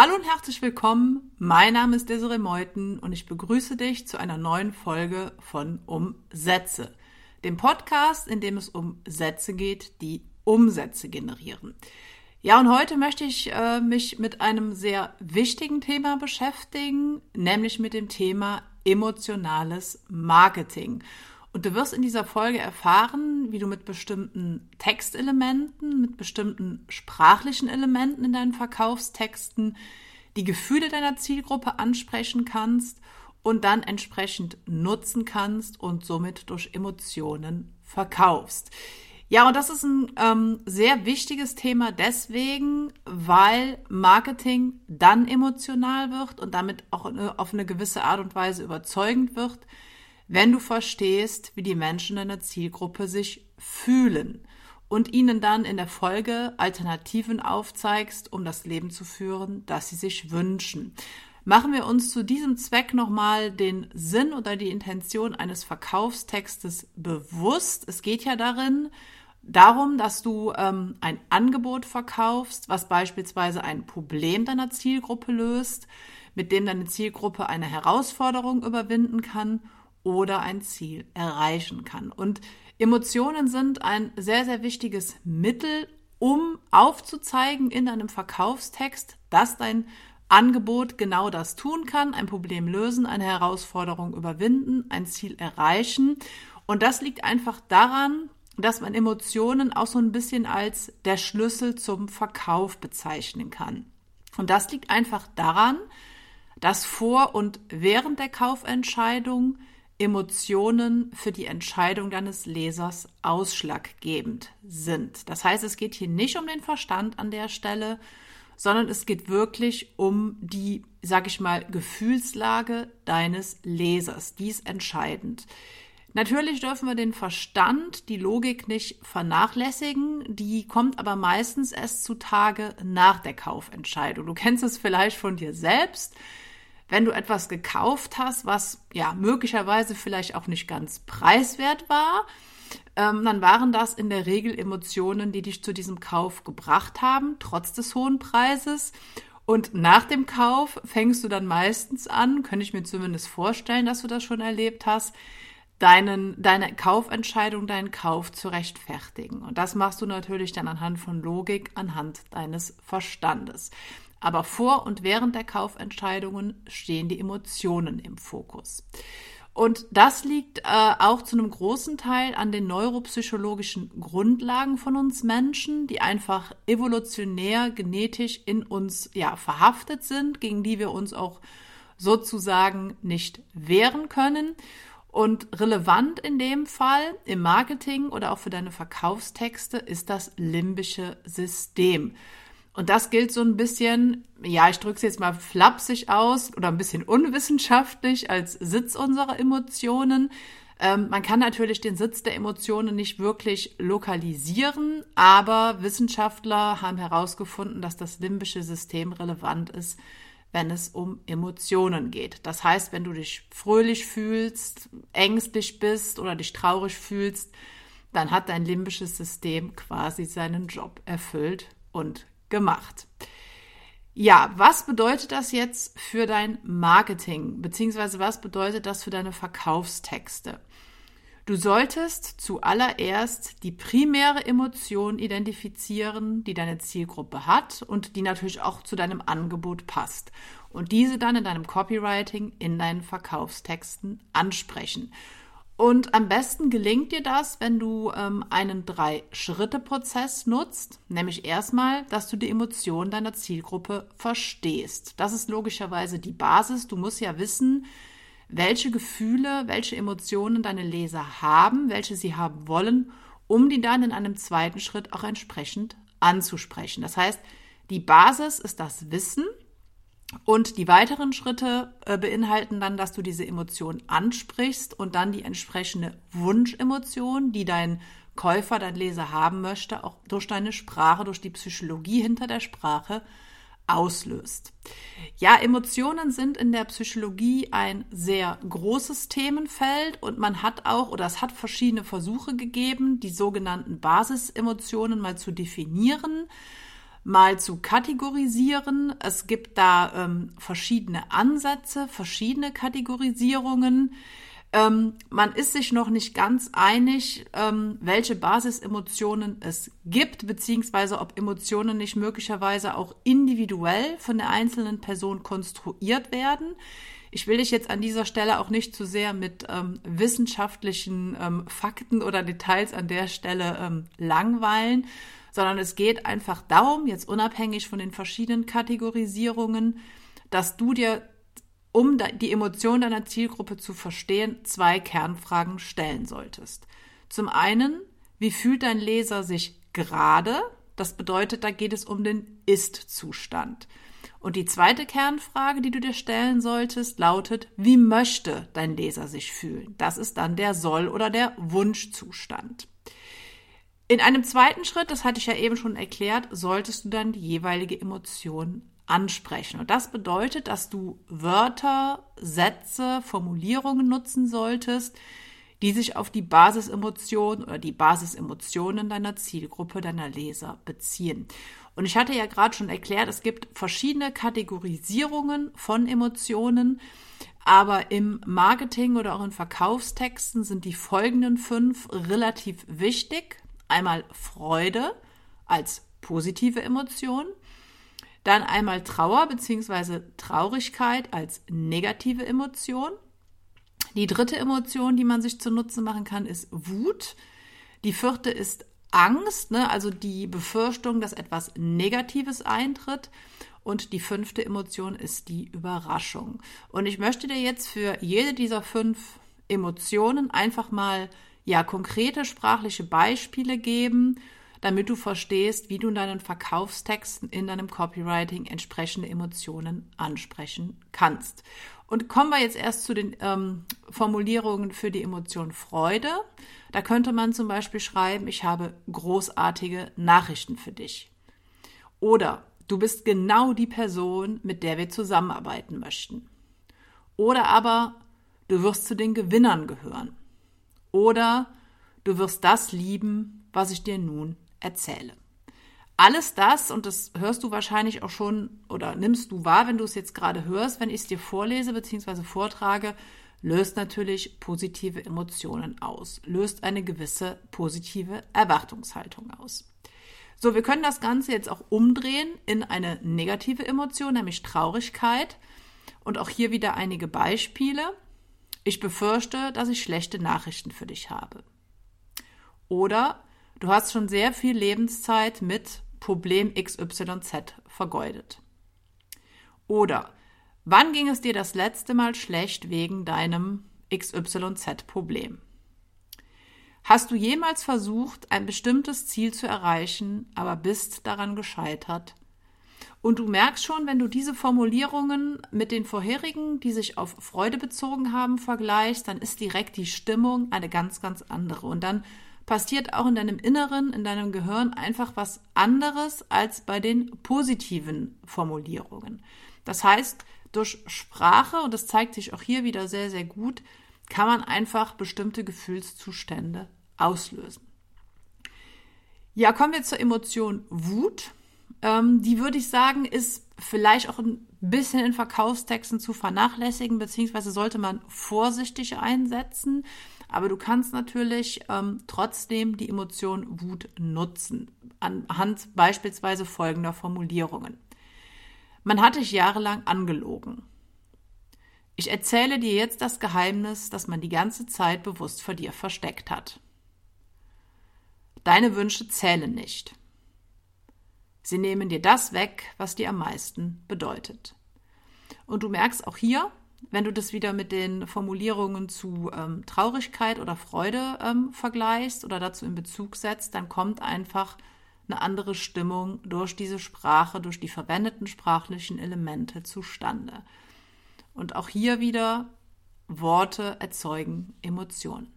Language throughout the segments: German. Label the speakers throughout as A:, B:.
A: Hallo und herzlich willkommen. Mein Name ist Desiree Meuthen und ich begrüße dich zu einer neuen Folge von Umsätze, dem Podcast, in dem es um Sätze geht, die Umsätze generieren. Ja, und heute möchte ich äh, mich mit einem sehr wichtigen Thema beschäftigen, nämlich mit dem Thema emotionales Marketing. Und du wirst in dieser Folge erfahren, wie du mit bestimmten Textelementen, mit bestimmten sprachlichen Elementen in deinen Verkaufstexten die Gefühle deiner Zielgruppe ansprechen kannst und dann entsprechend nutzen kannst und somit durch Emotionen verkaufst. Ja, und das ist ein ähm, sehr wichtiges Thema deswegen, weil Marketing dann emotional wird und damit auch auf eine gewisse Art und Weise überzeugend wird, wenn du verstehst, wie die Menschen deiner Zielgruppe sich fühlen und ihnen dann in der Folge Alternativen aufzeigst, um das Leben zu führen, das sie sich wünschen. Machen wir uns zu diesem Zweck nochmal den Sinn oder die Intention eines Verkaufstextes bewusst. Es geht ja darin, darum, dass du ähm, ein Angebot verkaufst, was beispielsweise ein Problem deiner Zielgruppe löst, mit dem deine Zielgruppe eine Herausforderung überwinden kann oder ein Ziel erreichen kann. Und Emotionen sind ein sehr, sehr wichtiges Mittel, um aufzuzeigen in einem Verkaufstext, dass dein Angebot genau das tun kann, ein Problem lösen, eine Herausforderung überwinden, ein Ziel erreichen. Und das liegt einfach daran, dass man Emotionen auch so ein bisschen als der Schlüssel zum Verkauf bezeichnen kann. Und das liegt einfach daran, dass vor und während der Kaufentscheidung Emotionen für die Entscheidung deines Lesers ausschlaggebend sind. Das heißt, es geht hier nicht um den Verstand an der Stelle, sondern es geht wirklich um die, sag ich mal, Gefühlslage deines Lesers. Die ist entscheidend. Natürlich dürfen wir den Verstand, die Logik nicht vernachlässigen. Die kommt aber meistens erst zutage nach der Kaufentscheidung. Du kennst es vielleicht von dir selbst wenn du etwas gekauft hast, was ja möglicherweise vielleicht auch nicht ganz preiswert war, ähm, dann waren das in der Regel Emotionen, die dich zu diesem Kauf gebracht haben, trotz des hohen Preises. Und nach dem Kauf fängst du dann meistens an, könnte ich mir zumindest vorstellen, dass du das schon erlebt hast, deinen, deine Kaufentscheidung, deinen Kauf zu rechtfertigen. Und das machst du natürlich dann anhand von Logik, anhand deines Verstandes. Aber vor und während der Kaufentscheidungen stehen die Emotionen im Fokus. Und das liegt äh, auch zu einem großen Teil an den neuropsychologischen Grundlagen von uns Menschen, die einfach evolutionär genetisch in uns ja verhaftet sind, gegen die wir uns auch sozusagen nicht wehren können. Und relevant in dem Fall im Marketing oder auch für deine Verkaufstexte ist das limbische System. Und das gilt so ein bisschen, ja, ich drücke es jetzt mal flapsig aus oder ein bisschen unwissenschaftlich als Sitz unserer Emotionen. Ähm, man kann natürlich den Sitz der Emotionen nicht wirklich lokalisieren, aber Wissenschaftler haben herausgefunden, dass das limbische System relevant ist, wenn es um Emotionen geht. Das heißt, wenn du dich fröhlich fühlst, ängstlich bist oder dich traurig fühlst, dann hat dein limbisches System quasi seinen Job erfüllt und gemacht. Ja, was bedeutet das jetzt für dein Marketing? Beziehungsweise was bedeutet das für deine Verkaufstexte? Du solltest zuallererst die primäre Emotion identifizieren, die deine Zielgruppe hat und die natürlich auch zu deinem Angebot passt. Und diese dann in deinem Copywriting, in deinen Verkaufstexten ansprechen. Und am besten gelingt dir das, wenn du ähm, einen Drei-Schritte-Prozess nutzt, nämlich erstmal, dass du die Emotionen deiner Zielgruppe verstehst. Das ist logischerweise die Basis. Du musst ja wissen, welche Gefühle, welche Emotionen deine Leser haben, welche sie haben wollen, um die dann in einem zweiten Schritt auch entsprechend anzusprechen. Das heißt, die Basis ist das Wissen, und die weiteren Schritte äh, beinhalten dann, dass du diese Emotion ansprichst und dann die entsprechende Wunschemotion, die dein Käufer, dein Leser haben möchte, auch durch deine Sprache, durch die Psychologie hinter der Sprache auslöst. Ja, Emotionen sind in der Psychologie ein sehr großes Themenfeld und man hat auch oder es hat verschiedene Versuche gegeben, die sogenannten Basisemotionen mal zu definieren. Mal zu kategorisieren. Es gibt da ähm, verschiedene Ansätze, verschiedene Kategorisierungen. Ähm, man ist sich noch nicht ganz einig, ähm, welche Basisemotionen es gibt, beziehungsweise ob Emotionen nicht möglicherweise auch individuell von der einzelnen Person konstruiert werden. Ich will dich jetzt an dieser Stelle auch nicht zu sehr mit ähm, wissenschaftlichen ähm, Fakten oder Details an der Stelle ähm, langweilen, sondern es geht einfach darum, jetzt unabhängig von den verschiedenen Kategorisierungen, dass du dir, um die Emotion deiner Zielgruppe zu verstehen, zwei Kernfragen stellen solltest. Zum einen, wie fühlt dein Leser sich gerade? Das bedeutet, da geht es um den Ist-Zustand. Und die zweite Kernfrage, die du dir stellen solltest, lautet, wie möchte dein Leser sich fühlen? Das ist dann der Soll- oder der Wunschzustand. In einem zweiten Schritt, das hatte ich ja eben schon erklärt, solltest du dann die jeweilige Emotion ansprechen. Und das bedeutet, dass du Wörter, Sätze, Formulierungen nutzen solltest, die sich auf die Basisemotion oder die Basisemotionen deiner Zielgruppe, deiner Leser beziehen. Und ich hatte ja gerade schon erklärt, es gibt verschiedene Kategorisierungen von Emotionen, aber im Marketing oder auch in Verkaufstexten sind die folgenden fünf relativ wichtig. Einmal Freude als positive Emotion, dann einmal Trauer bzw. Traurigkeit als negative Emotion. Die dritte Emotion, die man sich zunutze machen kann, ist Wut. Die vierte ist Angst, ne? also die Befürchtung, dass etwas Negatives eintritt. Und die fünfte Emotion ist die Überraschung. Und ich möchte dir jetzt für jede dieser fünf Emotionen einfach mal ja konkrete sprachliche Beispiele geben, damit du verstehst, wie du in deinen Verkaufstexten, in deinem Copywriting entsprechende Emotionen ansprechen kannst. Und kommen wir jetzt erst zu den ähm, Formulierungen für die Emotion Freude. Da könnte man zum Beispiel schreiben, ich habe großartige Nachrichten für dich. Oder du bist genau die Person, mit der wir zusammenarbeiten möchten. Oder aber du wirst zu den Gewinnern gehören. Oder du wirst das lieben, was ich dir nun erzähle. Alles das, und das hörst du wahrscheinlich auch schon oder nimmst du wahr, wenn du es jetzt gerade hörst, wenn ich es dir vorlese bzw. vortrage, löst natürlich positive Emotionen aus, löst eine gewisse positive Erwartungshaltung aus. So, wir können das Ganze jetzt auch umdrehen in eine negative Emotion, nämlich Traurigkeit. Und auch hier wieder einige Beispiele. Ich befürchte, dass ich schlechte Nachrichten für dich habe. Oder du hast schon sehr viel Lebenszeit mit Problem XYZ vergeudet. Oder wann ging es dir das letzte Mal schlecht wegen deinem XYZ-Problem? Hast du jemals versucht, ein bestimmtes Ziel zu erreichen, aber bist daran gescheitert? Und du merkst schon, wenn du diese Formulierungen mit den vorherigen, die sich auf Freude bezogen haben, vergleichst, dann ist direkt die Stimmung eine ganz, ganz andere. Und dann passiert auch in deinem Inneren, in deinem Gehirn einfach was anderes als bei den positiven Formulierungen. Das heißt, durch Sprache, und das zeigt sich auch hier wieder sehr, sehr gut, kann man einfach bestimmte Gefühlszustände auslösen. Ja, kommen wir zur Emotion Wut. Ähm, die würde ich sagen, ist vielleicht auch ein bisschen in Verkaufstexten zu vernachlässigen, beziehungsweise sollte man vorsichtig einsetzen. Aber du kannst natürlich ähm, trotzdem die Emotion Wut nutzen, anhand beispielsweise folgender Formulierungen. Man hat dich jahrelang angelogen. Ich erzähle dir jetzt das Geheimnis, das man die ganze Zeit bewusst vor dir versteckt hat. Deine Wünsche zählen nicht. Sie nehmen dir das weg, was dir am meisten bedeutet. Und du merkst auch hier, wenn du das wieder mit den Formulierungen zu ähm, Traurigkeit oder Freude ähm, vergleichst oder dazu in Bezug setzt, dann kommt einfach eine andere Stimmung durch diese Sprache, durch die verwendeten sprachlichen Elemente zustande. Und auch hier wieder Worte erzeugen Emotionen.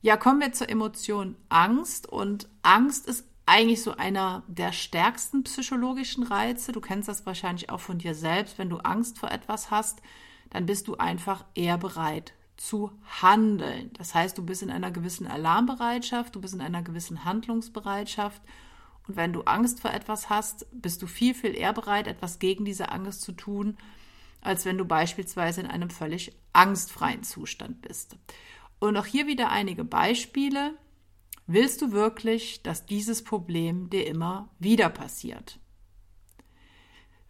A: Ja, kommen wir zur Emotion Angst. Und Angst ist eigentlich so einer der stärksten psychologischen Reize. Du kennst das wahrscheinlich auch von dir selbst. Wenn du Angst vor etwas hast, dann bist du einfach eher bereit zu handeln. Das heißt, du bist in einer gewissen Alarmbereitschaft, du bist in einer gewissen Handlungsbereitschaft Und wenn du Angst vor etwas hast, bist du viel, viel eher bereit, etwas gegen diese Angst zu tun, als wenn du beispielsweise in einem völlig angstfreien Zustand bist. Und auch hier wieder einige Beispiele. Willst du wirklich, dass dieses Problem dir immer wieder passiert?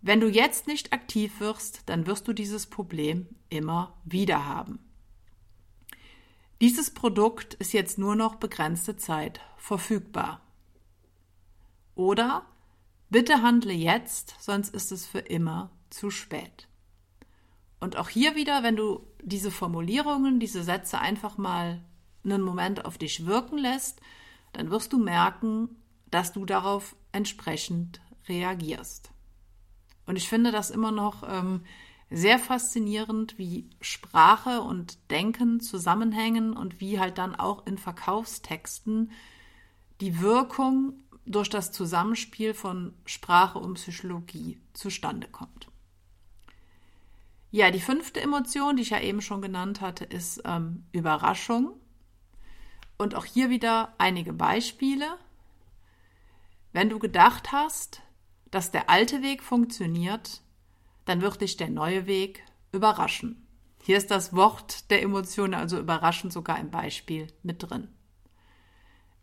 A: Wenn du jetzt nicht aktiv wirst, dann wirst du dieses Problem immer wieder haben. Dieses Produkt ist jetzt nur noch begrenzte Zeit verfügbar. Oder bitte handle jetzt, sonst ist es für immer zu spät. Und auch hier wieder, wenn du diese Formulierungen, diese Sätze einfach mal einen Moment auf dich wirken lässt, dann wirst du merken, dass du darauf entsprechend reagierst. Und ich finde das immer noch ähm, sehr faszinierend, wie Sprache und Denken zusammenhängen und wie halt dann auch in Verkaufstexten die Wirkung durch das Zusammenspiel von Sprache und Psychologie zustande kommt. Ja, die fünfte Emotion, die ich ja eben schon genannt hatte, ist ähm, Überraschung. Und auch hier wieder einige Beispiele. Wenn du gedacht hast, dass der alte Weg funktioniert, dann wird dich der neue Weg überraschen. Hier ist das Wort der Emotionen, also überraschend sogar im Beispiel mit drin.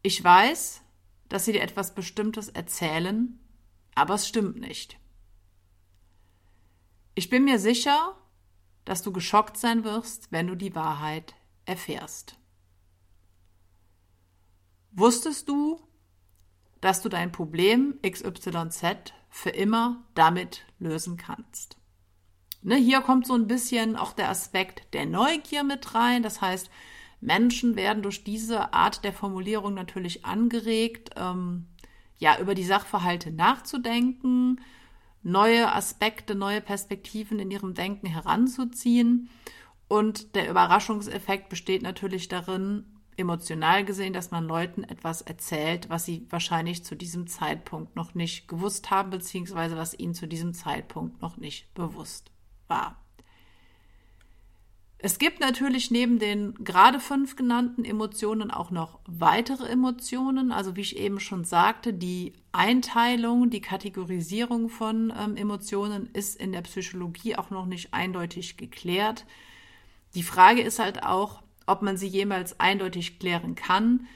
A: Ich weiß, dass sie dir etwas Bestimmtes erzählen, aber es stimmt nicht. Ich bin mir sicher, dass du geschockt sein wirst, wenn du die Wahrheit erfährst. Wusstest du, dass du dein Problem XYZ für immer damit lösen kannst? Ne, hier kommt so ein bisschen auch der Aspekt der Neugier mit rein. Das heißt, Menschen werden durch diese Art der Formulierung natürlich angeregt, ähm, ja, über die Sachverhalte nachzudenken, neue Aspekte, neue Perspektiven in ihrem Denken heranzuziehen. Und der Überraschungseffekt besteht natürlich darin, emotional gesehen, dass man Leuten etwas erzählt, was sie wahrscheinlich zu diesem Zeitpunkt noch nicht gewusst haben, beziehungsweise was ihnen zu diesem Zeitpunkt noch nicht bewusst war. Es gibt natürlich neben den gerade fünf genannten Emotionen auch noch weitere Emotionen. Also wie ich eben schon sagte, die Einteilung, die Kategorisierung von ähm, Emotionen ist in der Psychologie auch noch nicht eindeutig geklärt. Die Frage ist halt auch, ob man sie jemals eindeutig klären kann,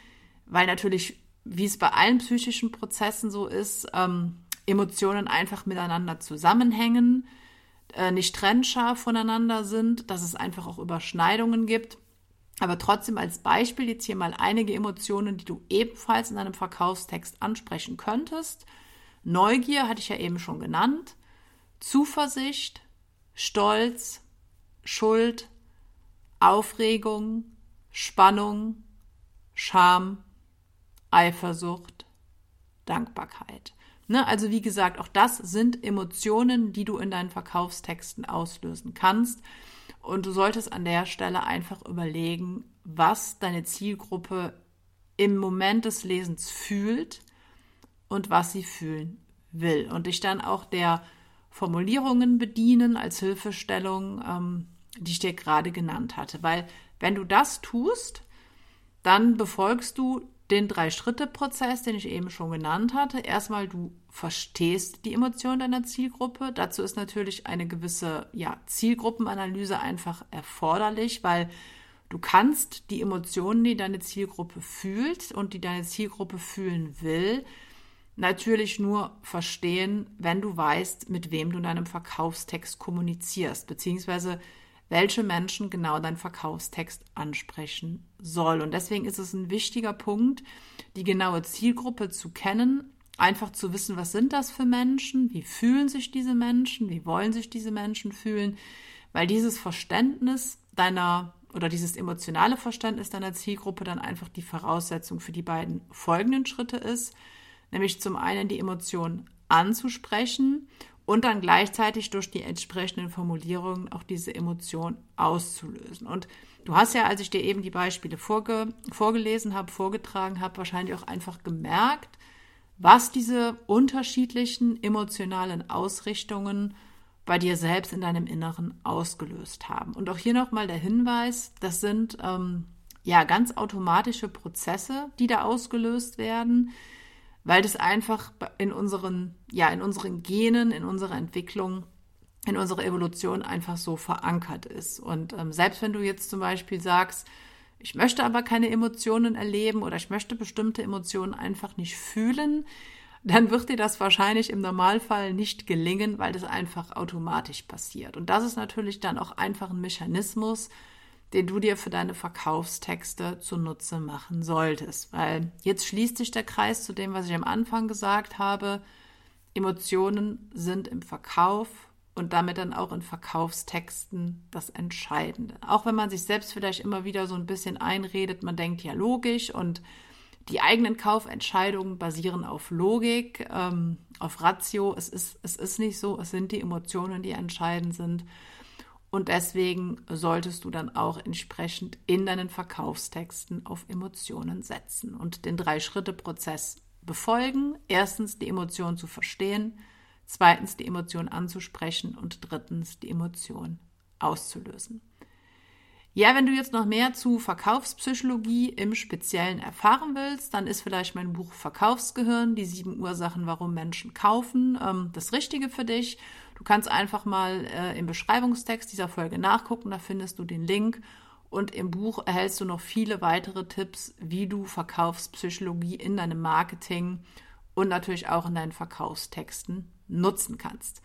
A: weil natürlich, wie es bei allen psychischen Prozessen so ist, ähm, Emotionen einfach miteinander zusammenhängen äh, nicht trennscharf voneinander sind, dass es einfach auch Überschneidungen gibt. Aber trotzdem als Beispiel jetzt hier mal einige Emotionen, die du ebenfalls in einem Verkaufstext ansprechen könntest. Neugier hatte ich ja eben schon genannt. Zuversicht, Stolz, Schuld, Aufregung, Spannung, Scham, Eifersucht, Dankbarkeit. Ne? Also wie gesagt, auch das sind Emotionen, die du in deinen Verkaufstexten auslösen kannst. Und du solltest an der Stelle einfach überlegen, was deine Zielgruppe im Moment des Lesens fühlt und was sie fühlen will. Und dich dann auch der Formulierungen bedienen als Hilfestellung, ähm, die ich dir gerade genannt hatte. Weil wenn du das tust, dann befolgst du den Drei-Schritte-Prozess, den ich eben schon genannt hatte. Erstmal, du verstehst die Emotionen deiner Zielgruppe. Dazu ist natürlich eine gewisse ja, Zielgruppenanalyse einfach erforderlich, weil du kannst die Emotionen, die deine Zielgruppe fühlt und die deine Zielgruppe fühlen will, natürlich nur verstehen, wenn du weißt, mit wem du in deinem Verkaufstext kommunizierst, beziehungsweise welche Menschen genau dein Verkaufstext ansprechen soll. Und deswegen ist es ein wichtiger Punkt, die genaue Zielgruppe zu kennen, einfach zu wissen, was sind das für Menschen, wie fühlen sich diese Menschen, wie wollen sich diese Menschen fühlen, weil dieses Verständnis deiner oder dieses emotionale Verständnis deiner Zielgruppe dann einfach die Voraussetzung für die beiden folgenden Schritte ist, nämlich zum einen die Emotion anzusprechen und dann gleichzeitig durch die entsprechenden Formulierungen auch diese Emotion auszulösen. Und du hast ja, als ich dir eben die Beispiele vorge vorgelesen habe, vorgetragen habe, wahrscheinlich auch einfach gemerkt, was diese unterschiedlichen emotionalen Ausrichtungen bei dir selbst in deinem Inneren ausgelöst haben. Und auch hier nochmal der Hinweis, das sind ähm, ja ganz automatische Prozesse, die da ausgelöst werden weil das einfach in unseren, ja, in unseren Genen, in unserer Entwicklung, in unserer Evolution einfach so verankert ist. Und ähm, selbst wenn du jetzt zum Beispiel sagst, ich möchte aber keine Emotionen erleben oder ich möchte bestimmte Emotionen einfach nicht fühlen, dann wird dir das wahrscheinlich im Normalfall nicht gelingen, weil das einfach automatisch passiert. Und das ist natürlich dann auch einfach ein Mechanismus, den du dir für deine Verkaufstexte zunutze machen solltest. Weil jetzt schließt sich der Kreis zu dem, was ich am Anfang gesagt habe. Emotionen sind im Verkauf und damit dann auch in Verkaufstexten das Entscheidende. Auch wenn man sich selbst vielleicht immer wieder so ein bisschen einredet, man denkt ja logisch und die eigenen Kaufentscheidungen basieren auf Logik, ähm, auf Ratio. Es ist, es ist nicht so, es sind die Emotionen, die entscheidend sind. Und deswegen solltest du dann auch entsprechend in deinen Verkaufstexten auf Emotionen setzen und den Drei-Schritte-Prozess befolgen. Erstens die Emotion zu verstehen, zweitens die Emotion anzusprechen und drittens die Emotion auszulösen. Ja, wenn du jetzt noch mehr zu Verkaufspsychologie im Speziellen erfahren willst, dann ist vielleicht mein Buch Verkaufsgehirn, die sieben Ursachen, warum Menschen kaufen, ähm, das Richtige für dich. Du kannst einfach mal äh, im Beschreibungstext dieser Folge nachgucken, da findest du den Link. Und im Buch erhältst du noch viele weitere Tipps, wie du Verkaufspsychologie in deinem Marketing und natürlich auch in deinen Verkaufstexten nutzen kannst.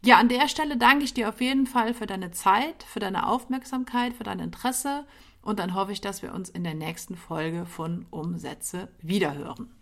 A: Ja, an der Stelle danke ich dir auf jeden Fall für deine Zeit, für deine Aufmerksamkeit, für dein Interesse und dann hoffe ich, dass wir uns in der nächsten Folge von Umsätze wiederhören.